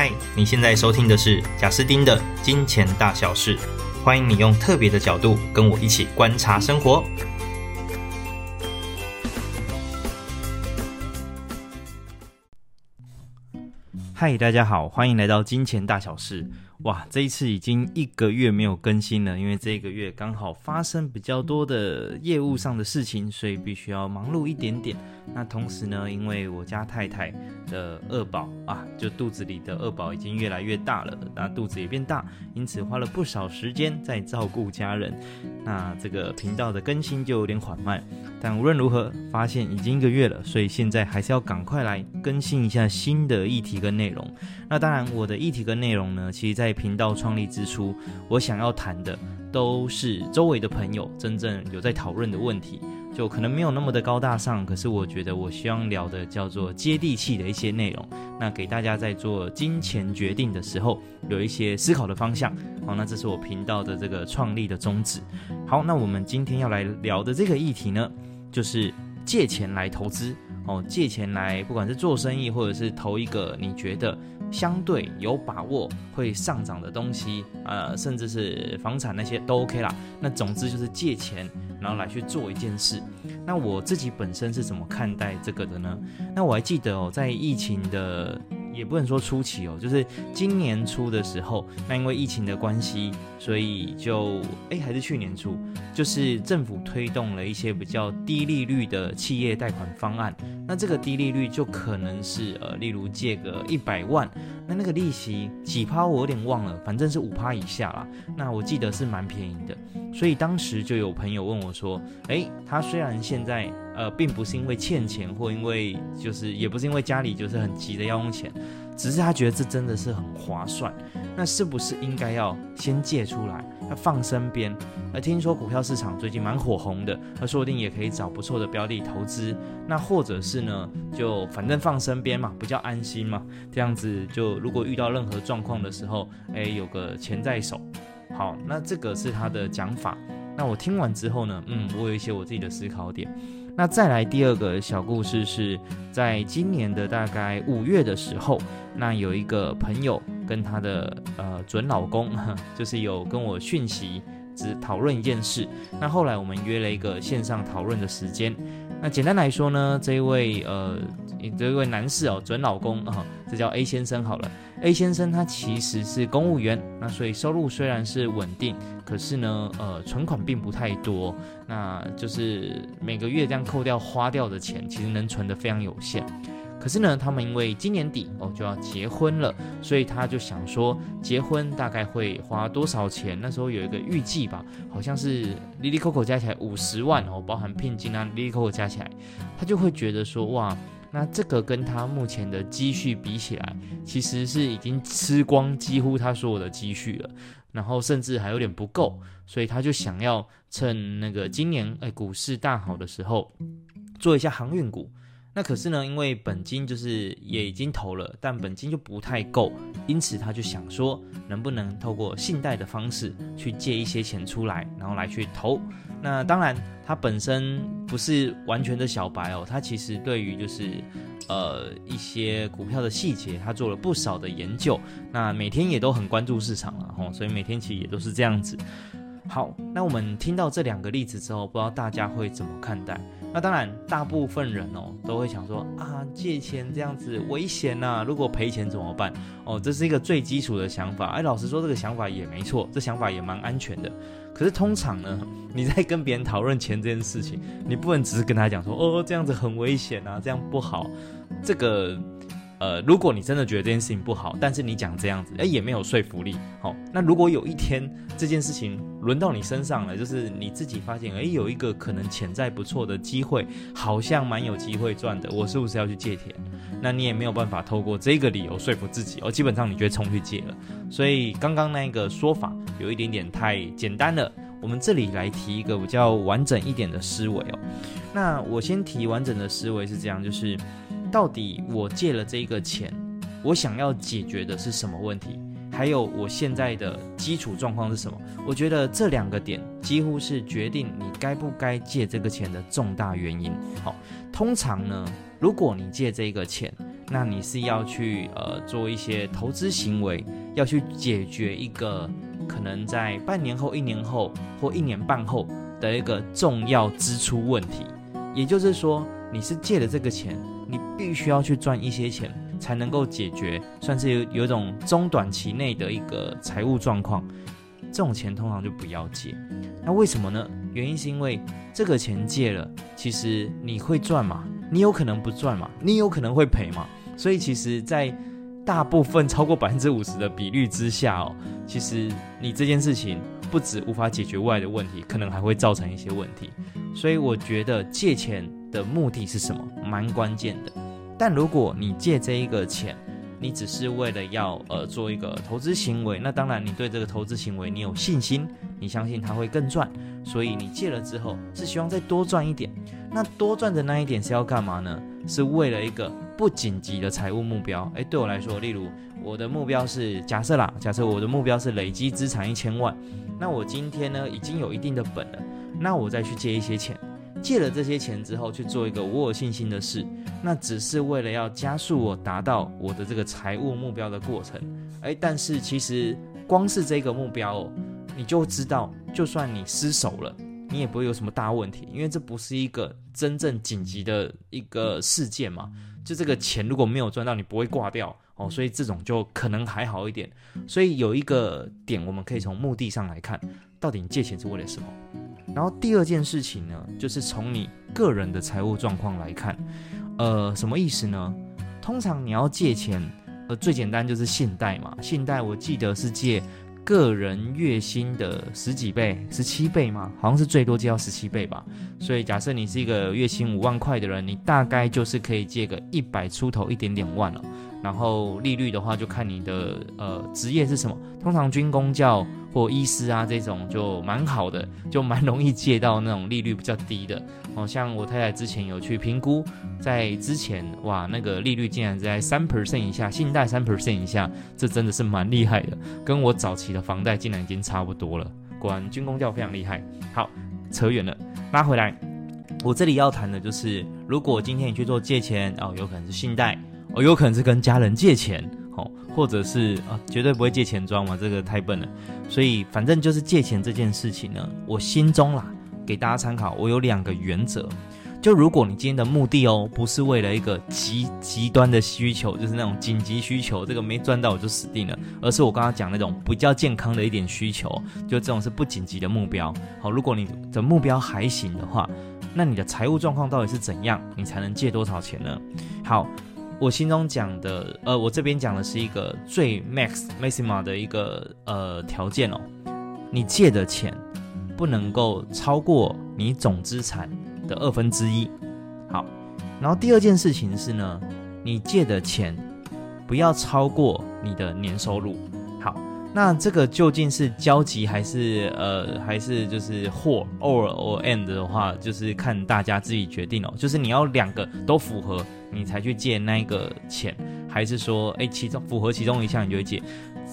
嗨，你现在收听的是贾斯丁的金钱大小事，欢迎你用特别的角度跟我一起观察生活。嗨，大家好，欢迎来到金钱大小事。哇，这一次已经一个月没有更新了，因为这个月刚好发生比较多的业务上的事情，所以必须要忙碌一点点。那同时呢，因为我家太太的二宝啊，就肚子里的二宝已经越来越大了，那肚子也变大，因此花了不少时间在照顾家人。那这个频道的更新就有点缓慢，但无论如何，发现已经一个月了，所以现在还是要赶快来更新一下新的议题跟内容。那当然，我的议题跟内容呢，其实在在频道创立之初，我想要谈的都是周围的朋友真正有在讨论的问题，就可能没有那么的高大上，可是我觉得我希望聊的叫做接地气的一些内容，那给大家在做金钱决定的时候有一些思考的方向。好，那这是我频道的这个创立的宗旨。好，那我们今天要来聊的这个议题呢，就是借钱来投资哦，借钱来不管是做生意或者是投一个你觉得。相对有把握会上涨的东西，呃，甚至是房产那些都 OK 啦。那总之就是借钱，然后来去做一件事。那我自己本身是怎么看待这个的呢？那我还记得哦，在疫情的。也不能说初期哦，就是今年初的时候，那因为疫情的关系，所以就哎，还是去年初，就是政府推动了一些比较低利率的企业贷款方案。那这个低利率就可能是呃，例如借个一百万，那那个利息几趴我有点忘了，反正是五趴以下啦。那我记得是蛮便宜的，所以当时就有朋友问我说，哎，他虽然现在。呃，并不是因为欠钱，或因为就是，也不是因为家里就是很急的要用钱，只是他觉得这真的是很划算。那是不是应该要先借出来，要放身边？而听说股票市场最近蛮火红的，那说不定也可以找不错的标的投资。那或者是呢，就反正放身边嘛，比较安心嘛。这样子就如果遇到任何状况的时候，哎，有个钱在手。好，那这个是他的讲法。那我听完之后呢，嗯，我有一些我自己的思考点。那再来第二个小故事是在今年的大概五月的时候，那有一个朋友跟他的呃准老公，就是有跟我讯息，只讨论一件事。那后来我们约了一个线上讨论的时间。那简单来说呢，这一位呃这一位男士哦，准老公啊，这叫 A 先生好了。A 先生他其实是公务员，那所以收入虽然是稳定，可是呢，呃，存款并不太多。那就是每个月这样扣掉花掉的钱，其实能存得非常有限。可是呢，他们因为今年底哦就要结婚了，所以他就想说，结婚大概会花多少钱？那时候有一个预计吧，好像是哩哩扣扣加起来五十万哦，包含聘金啊，哩哩扣扣加起来，他就会觉得说，哇，那这个跟他目前的积蓄比起来，其实是已经吃光几乎他所有的积蓄了，然后甚至还有点不够，所以他就想要趁那个今年哎股市大好的时候，做一下航运股。那可是呢，因为本金就是也已经投了，但本金就不太够，因此他就想说，能不能透过信贷的方式去借一些钱出来，然后来去投。那当然，他本身不是完全的小白哦，他其实对于就是呃一些股票的细节，他做了不少的研究。那每天也都很关注市场了吼，所以每天其实也都是这样子。好，那我们听到这两个例子之后，不知道大家会怎么看待？那当然，大部分人哦都会想说啊，借钱这样子危险呐，如果赔钱怎么办？哦，这是一个最基础的想法。哎，老实说，这个想法也没错，这想法也蛮安全的。可是通常呢，你在跟别人讨论钱这件事情，你不能只是跟他讲说哦，这样子很危险啊，这样不好，这个。呃，如果你真的觉得这件事情不好，但是你讲这样子，哎，也没有说服力。好，那如果有一天这件事情轮到你身上了，就是你自己发现，哎，有一个可能潜在不错的机会，好像蛮有机会赚的，我是不是要去借钱？那你也没有办法透过这个理由说服自己，哦，基本上你就会冲去借了。所以刚刚那个说法有一点点太简单了，我们这里来提一个比较完整一点的思维哦。那我先提完整的思维是这样，就是。到底我借了这个钱，我想要解决的是什么问题？还有我现在的基础状况是什么？我觉得这两个点几乎是决定你该不该借这个钱的重大原因。好，通常呢，如果你借这个钱，那你是要去呃做一些投资行为，要去解决一个可能在半年后、一年后或一年半后的一个重要支出问题。也就是说，你是借了这个钱，你必须要去赚一些钱，才能够解决，算是有有一种中短期内的一个财务状况。这种钱通常就不要借。那为什么呢？原因是因为这个钱借了，其实你会赚嘛？你有可能不赚嘛？你有可能会赔嘛？所以其实，在大部分超过百分之五十的比率之下哦，其实你这件事情不止无法解决外的问题，可能还会造成一些问题。所以我觉得借钱的目的是什么？蛮关键的。但如果你借这一个钱，你只是为了要呃做一个投资行为，那当然你对这个投资行为你有信心，你相信它会更赚，所以你借了之后是希望再多赚一点。那多赚的那一点是要干嘛呢？是为了一个不紧急的财务目标。诶，对我来说，例如我的目标是假设啦，假设我的目标是累积资产一千万，那我今天呢已经有一定的本了，那我再去借一些钱。借了这些钱之后去做一个我有信心的事，那只是为了要加速我达到我的这个财务目标的过程。诶，但是其实光是这个目标哦，你就知道，就算你失手了，你也不会有什么大问题，因为这不是一个真正紧急的一个事件嘛。就这个钱如果没有赚到，你不会挂掉哦，所以这种就可能还好一点。所以有一个点，我们可以从目的上来看，到底你借钱是为了什么？然后第二件事情呢，就是从你个人的财务状况来看，呃，什么意思呢？通常你要借钱，呃，最简单就是信贷嘛。信贷我记得是借个人月薪的十几倍，十七倍嘛，好像是最多借到十七倍吧。所以假设你是一个月薪五万块的人，你大概就是可以借个一百出头一点点万了。然后利率的话，就看你的呃职业是什么。通常军公教或医师啊这种就蛮好的，就蛮容易借到那种利率比较低的。哦，像我太太之前有去评估，在之前哇，那个利率竟然在三 percent 以下，信贷三 percent 以下，这真的是蛮厉害的，跟我早期的房贷竟然已经差不多了。果然军公教非常厉害。好，扯远了，拉回来，我这里要谈的就是，如果今天你去做借钱哦，有可能是信贷。哦，有可能是跟家人借钱，哦，或者是啊，绝对不会借钱庄嘛，这个太笨了。所以反正就是借钱这件事情呢，我心中啦，给大家参考，我有两个原则。就如果你今天的目的哦，不是为了一个极极端的需求，就是那种紧急需求，这个没赚到我就死定了，而是我刚刚讲那种比较健康的一点需求，就这种是不紧急的目标。好，如果你的目标还行的话，那你的财务状况到底是怎样，你才能借多少钱呢？好。我心中讲的，呃，我这边讲的是一个最 max maxima 的一个呃条件哦，你借的钱不能够超过你总资产的二分之一。好，然后第二件事情是呢，你借的钱不要超过你的年收入。那这个究竟是交集还是呃还是就是或 or or and 的话，就是看大家自己决定哦，就是你要两个都符合。你才去借那个钱，还是说，哎，其中符合其中一项你就会借，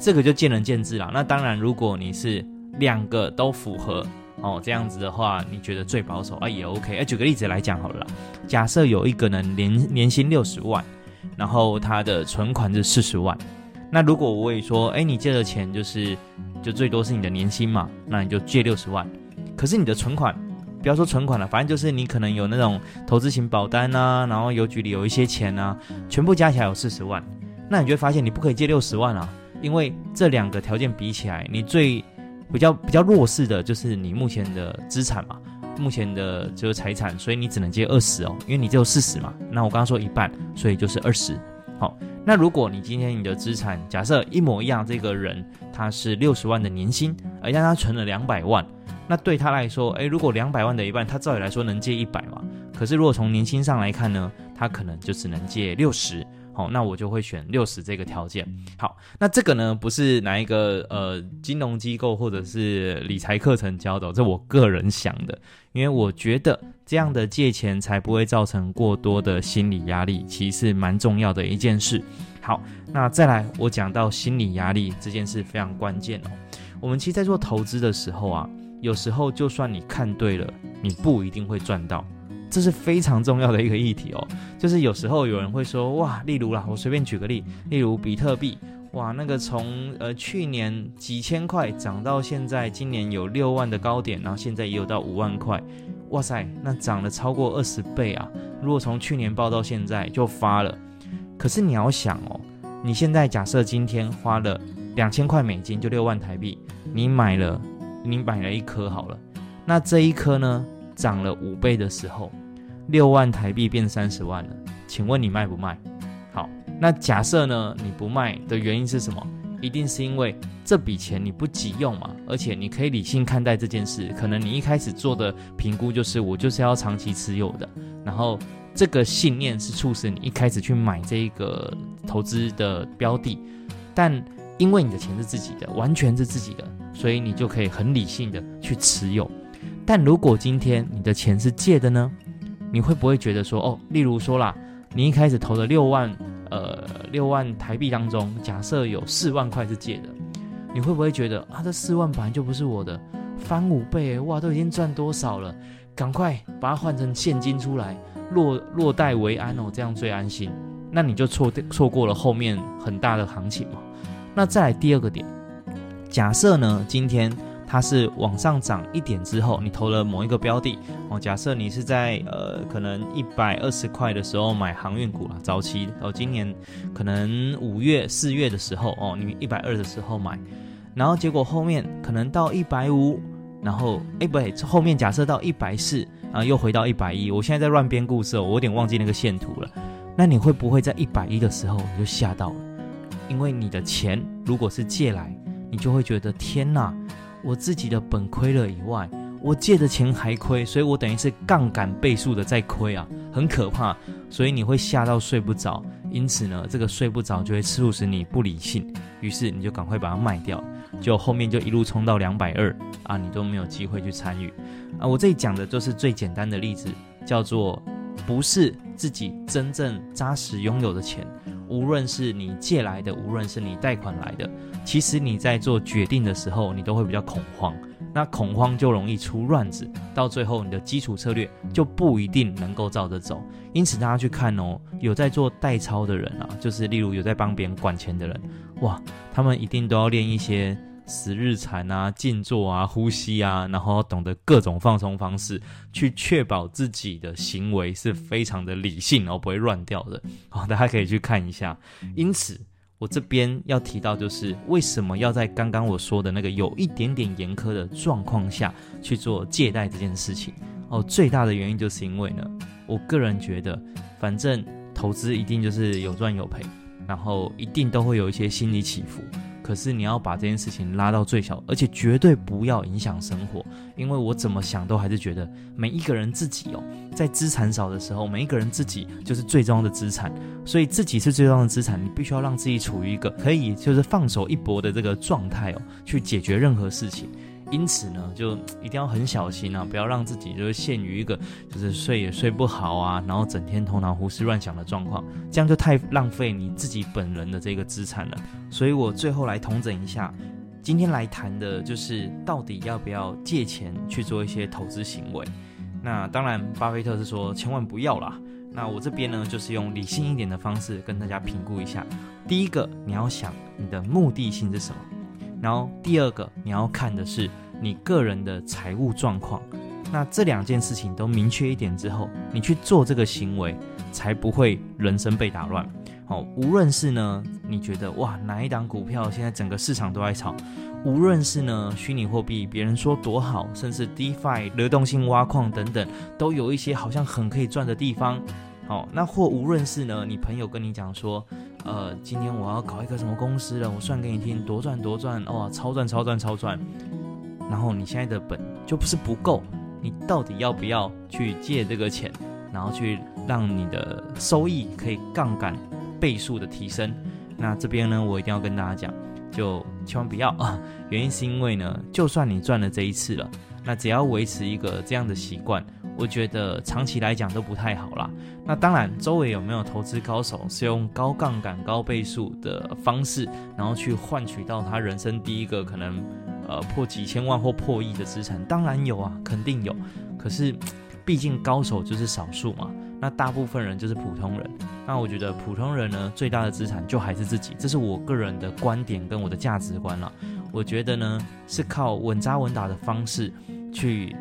这个就见仁见智啦。那当然，如果你是两个都符合哦，这样子的话，你觉得最保守啊也 OK。哎，举个例子来讲好了啦，假设有一个人年年薪六十万，然后他的存款是四十万，那如果我也说，哎，你借的钱就是就最多是你的年薪嘛，那你就借六十万，可是你的存款。不要说存款了，反正就是你可能有那种投资型保单啊，然后邮局里有一些钱啊，全部加起来有四十万，那你就会发现你不可以借六十万啊，因为这两个条件比起来，你最比较比较弱势的就是你目前的资产嘛，目前的就是财产，所以你只能借二十哦，因为你只有四十嘛。那我刚刚说一半，所以就是二十。好，那如果你今天你的资产假设一模一样，这个人他是六十万的年薪，而让他存了两百万。那对他来说，诶，如果两百万的一半，他照理来说能借一百嘛？可是如果从年薪上来看呢，他可能就只能借六十。好，那我就会选六十这个条件。好，那这个呢，不是哪一个呃金融机构或者是理财课程教的，这我个人想的，因为我觉得这样的借钱才不会造成过多的心理压力，其实是蛮重要的一件事。好，那再来我讲到心理压力这件事非常关键哦。我们其实在做投资的时候啊。有时候，就算你看对了，你不一定会赚到。这是非常重要的一个议题哦。就是有时候有人会说，哇，例如啦，我随便举个例，例如比特币，哇，那个从呃去年几千块涨到现在，今年有六万的高点，然后现在也有到五万块，哇塞，那涨了超过二十倍啊！如果从去年报到现在就发了，可是你要想哦，你现在假设今天花了两千块美金，就六万台币，你买了，你买了一颗好了，那这一颗呢？涨了五倍的时候，六万台币变三十万了，请问你卖不卖？好，那假设呢，你不卖的原因是什么？一定是因为这笔钱你不急用嘛，而且你可以理性看待这件事。可能你一开始做的评估就是我就是要长期持有的，然后这个信念是促使你一开始去买这个投资的标的，但因为你的钱是自己的，完全是自己的，所以你就可以很理性的去持有。但如果今天你的钱是借的呢？你会不会觉得说，哦，例如说啦，你一开始投了六万，呃，六万台币当中，假设有四万块是借的，你会不会觉得啊，这四万本来就不是我的，翻五倍，哇，都已经赚多少了，赶快把它换成现金出来，落落袋为安哦，这样最安心。那你就错错过了后面很大的行情嘛。那再来第二个点，假设呢，今天。它是往上涨一点之后，你投了某一个标的哦。假设你是在呃可能一百二十块的时候买航运股了，早期哦，今年可能五月四月的时候哦，你一百二的时候买，然后结果后面可能到一百五，然后哎不对，后面假设到一百四啊，又回到一百一。我现在在乱编故事，我有点忘记那个线图了。那你会不会在一百一的时候你就吓到了？因为你的钱如果是借来，你就会觉得天哪！我自己的本亏了以外，我借的钱还亏，所以我等于是杠杆倍数的在亏啊，很可怕。所以你会吓到睡不着，因此呢，这个睡不着就会促使你不理性，于是你就赶快把它卖掉，就后面就一路冲到两百二啊，你都没有机会去参与啊。我这里讲的就是最简单的例子，叫做不是自己真正扎实拥有的钱。无论是你借来的，无论是你贷款来的，其实你在做决定的时候，你都会比较恐慌。那恐慌就容易出乱子，到最后你的基础策略就不一定能够照着走。因此，大家去看哦，有在做代操的人啊，就是例如有在帮别人管钱的人，哇，他们一定都要练一些。十日禅啊，静坐啊，呼吸啊，然后懂得各种放松方式，去确保自己的行为是非常的理性，然后不会乱掉的。好，大家可以去看一下。因此，我这边要提到就是为什么要在刚刚我说的那个有一点点严苛的状况下去做借贷这件事情。哦，最大的原因就是因为呢，我个人觉得，反正投资一定就是有赚有赔，然后一定都会有一些心理起伏。可是你要把这件事情拉到最小，而且绝对不要影响生活，因为我怎么想都还是觉得每一个人自己哦，在资产少的时候，每一个人自己就是最重要的资产，所以自己是最重要的资产，你必须要让自己处于一个可以就是放手一搏的这个状态哦，去解决任何事情。因此呢，就一定要很小心啊，不要让自己就是陷于一个就是睡也睡不好啊，然后整天头脑胡思乱想的状况，这样就太浪费你自己本人的这个资产了。所以我最后来统整一下，今天来谈的就是到底要不要借钱去做一些投资行为。那当然，巴菲特是说千万不要啦。那我这边呢，就是用理性一点的方式跟大家评估一下。第一个，你要想你的目的性是什么。然后第二个你要看的是你个人的财务状况，那这两件事情都明确一点之后，你去做这个行为，才不会人生被打乱。好，无论是呢，你觉得哇哪一档股票现在整个市场都在炒，无论是呢虚拟货币别人说多好，甚至 DeFi 流动性挖矿等等，都有一些好像很可以赚的地方。好，那或无论是呢你朋友跟你讲说。呃，今天我要搞一个什么公司了？我算给你听，多赚多赚，哇，超赚超赚超赚。然后你现在的本就不是不够，你到底要不要去借这个钱，然后去让你的收益可以杠杆倍数的提升？那这边呢，我一定要跟大家讲，就千万不要啊！原因是因为呢，就算你赚了这一次了，那只要维持一个这样的习惯。我觉得长期来讲都不太好啦。那当然，周围有没有投资高手是用高杠杆、高倍数的方式，然后去换取到他人生第一个可能呃破几千万或破亿的资产？当然有啊，肯定有。可是毕毕竟高手就是少数嘛，那大部分人就是普通人。那我觉得普通人呢，最大的资产就还是自己，这是我个人的观点跟我的价值观了。我觉得呢，是靠稳扎稳打的方式去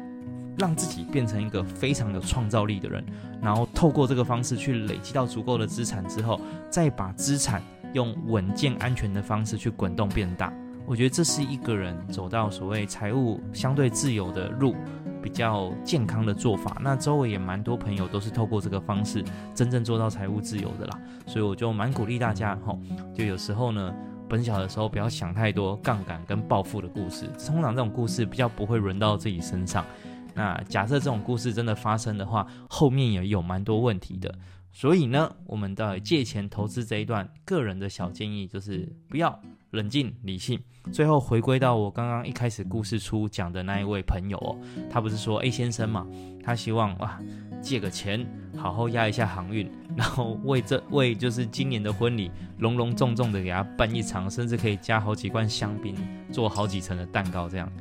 让自己变成一个非常有创造力的人，然后透过这个方式去累积到足够的资产之后，再把资产用稳健安全的方式去滚动变大。我觉得这是一个人走到所谓财务相对自由的路，比较健康的做法。那周围也蛮多朋友都是透过这个方式真正做到财务自由的啦，所以我就蛮鼓励大家吼，就有时候呢，本小的时候不要想太多杠杆跟暴富的故事，通常这种故事比较不会轮到自己身上。那假设这种故事真的发生的话，后面也有蛮多问题的。所以呢，我们的借钱投资这一段，个人的小建议就是不要。冷静理性，最后回归到我刚刚一开始故事初讲的那一位朋友哦，他不是说 A 先生嘛，他希望哇借个钱，好好压一下航运，然后为这为就是今年的婚礼隆隆重重的给他办一场，甚至可以加好几罐香槟，做好几层的蛋糕这样。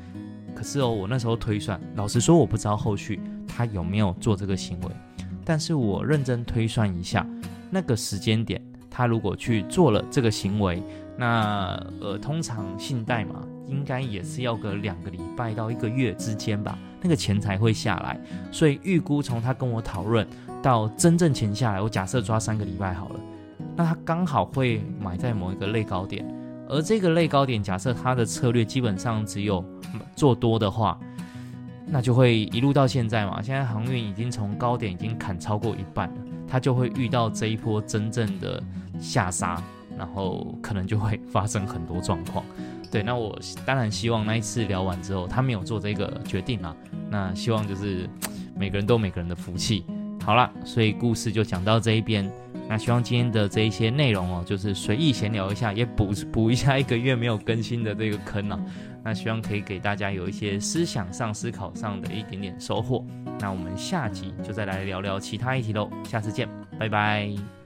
可是哦，我那时候推算，老实说我不知道后续他有没有做这个行为，但是我认真推算一下，那个时间点他如果去做了这个行为。那呃，通常信贷嘛，应该也是要个两个礼拜到一个月之间吧，那个钱才会下来。所以预估从他跟我讨论到真正钱下来，我假设抓三个礼拜好了。那他刚好会买在某一个类高点，而这个类高点，假设他的策略基本上只有做多的话，那就会一路到现在嘛。现在航运已经从高点已经砍超过一半了，他就会遇到这一波真正的下杀。然后可能就会发生很多状况，对，那我当然希望那一次聊完之后，他没有做这个决定啊。那希望就是每个人都有每个人的福气。好了，所以故事就讲到这一边。那希望今天的这一些内容哦，就是随意闲聊一下，也补补一下一个月没有更新的这个坑啊。那希望可以给大家有一些思想上、思考上的一点点收获。那我们下集就再来聊聊其他议题喽。下次见，拜拜。